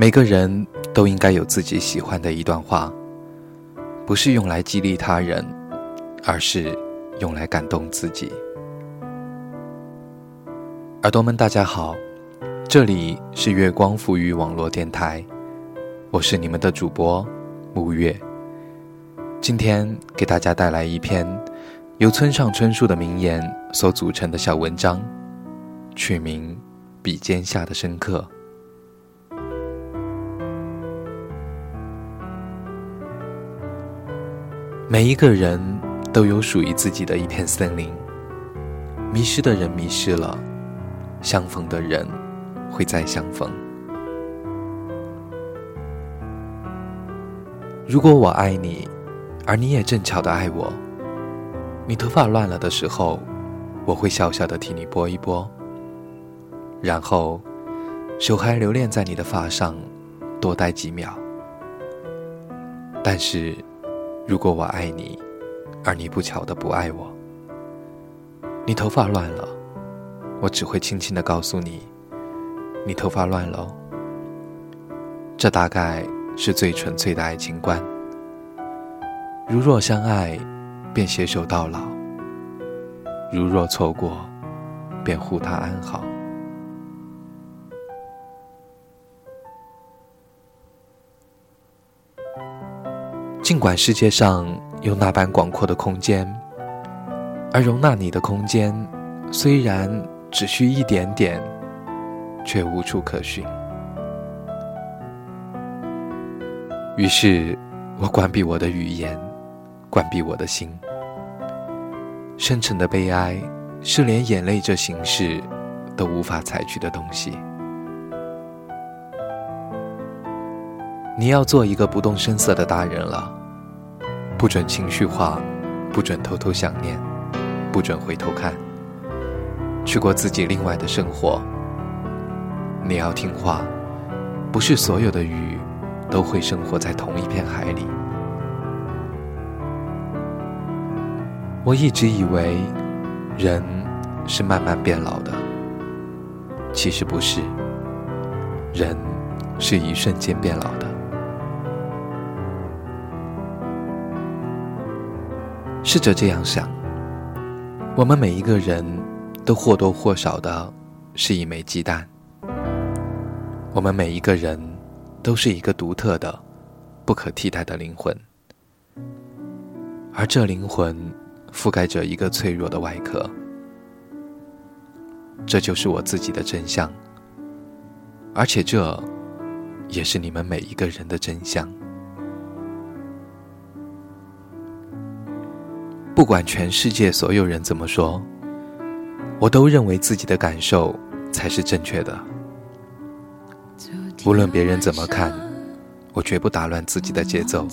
每个人都应该有自己喜欢的一段话，不是用来激励他人，而是用来感动自己。耳朵们，大家好，这里是月光赋予网络电台，我是你们的主播木月。今天给大家带来一篇由村上春树的名言所组成的小文章，取名《笔尖下的深刻》。每一个人都有属于自己的一片森林，迷失的人迷失了，相逢的人会再相逢。如果我爱你。而你也正巧的爱我。你头发乱了的时候，我会笑笑的替你拨一拨，然后手还留恋在你的发上，多待几秒。但是，如果我爱你，而你不巧的不爱我，你头发乱了，我只会轻轻的告诉你，你头发乱了。这大概是最纯粹的爱情观。如若相爱，便携手到老；如若错过，便护他安好。尽管世界上有那般广阔的空间，而容纳你的空间，虽然只需一点点，却无处可寻。于是我关闭我的语言。关闭我的心，深沉的悲哀是连眼泪这形式都无法采取的东西。你要做一个不动声色的大人了，不准情绪化，不准偷偷想念，不准回头看，去过自己另外的生活。你要听话，不是所有的鱼都会生活在同一片海里。我一直以为，人是慢慢变老的，其实不是，人是一瞬间变老的。试着这样想，我们每一个人都或多或少的是一枚鸡蛋，我们每一个人都是一个独特的、不可替代的灵魂，而这灵魂。覆盖着一个脆弱的外壳，这就是我自己的真相，而且这也是你们每一个人的真相。不管全世界所有人怎么说，我都认为自己的感受才是正确的。无论别人怎么看，我绝不打乱自己的节奏。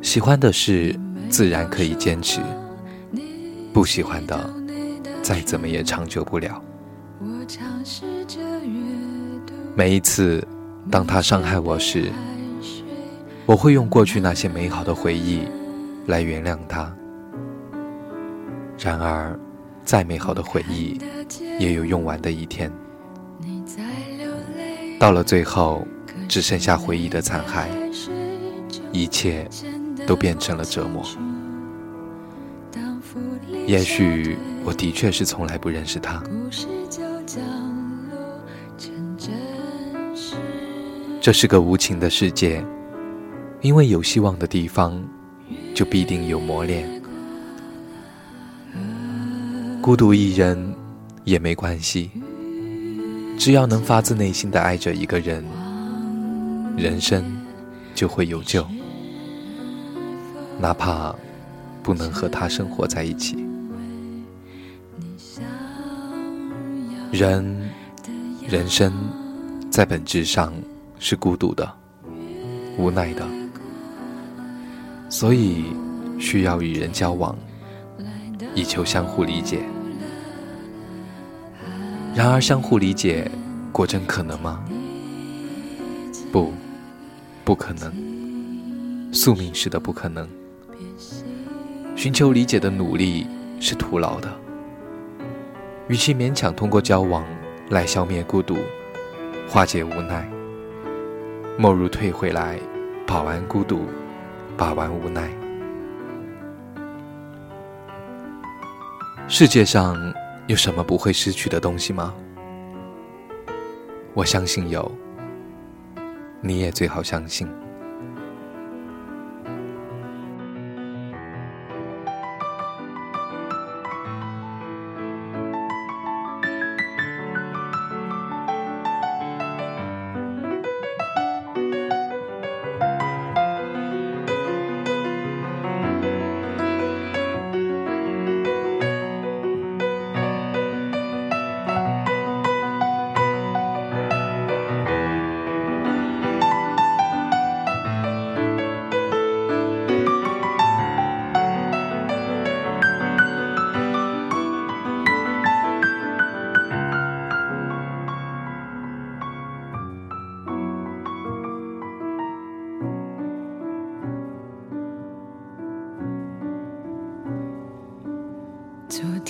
喜欢的事。自然可以坚持，不喜欢的，再怎么也长久不了。每一次，当他伤害我时，我会用过去那些美好的回忆来原谅他。然而，再美好的回忆，也有用完的一天。到了最后，只剩下回忆的残骸，一切。都变成了折磨。也许我的确是从来不认识他。这是个无情的世界，因为有希望的地方，就必定有磨练。孤独一人也没关系，只要能发自内心的爱着一个人，人生就会有救。哪怕不能和他生活在一起，人人生在本质上是孤独的、无奈的，所以需要与人交往，以求相互理解。然而，相互理解果真可能吗？不，不可能，宿命式的不可能。寻求理解的努力是徒劳的。与其勉强通过交往来消灭孤独、化解无奈，莫如退回来，保完孤独，把玩无奈。世界上有什么不会失去的东西吗？我相信有，你也最好相信。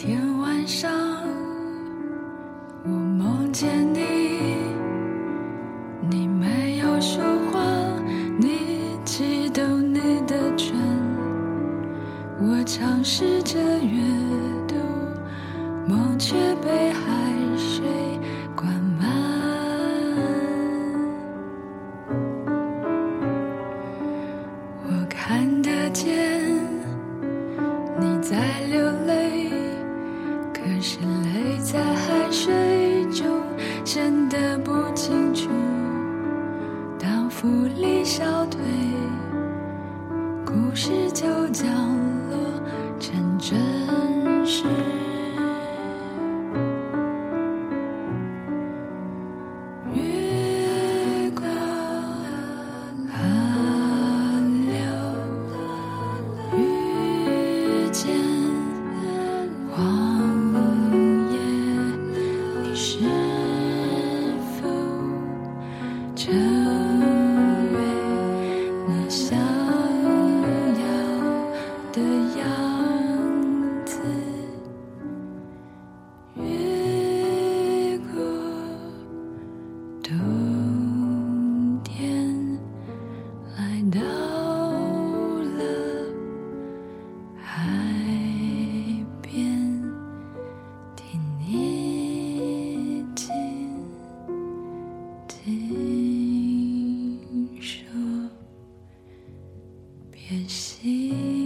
天晚上，我梦见你，你没有说话，你激动你的唇，我尝试着约无力消退，故事就讲 음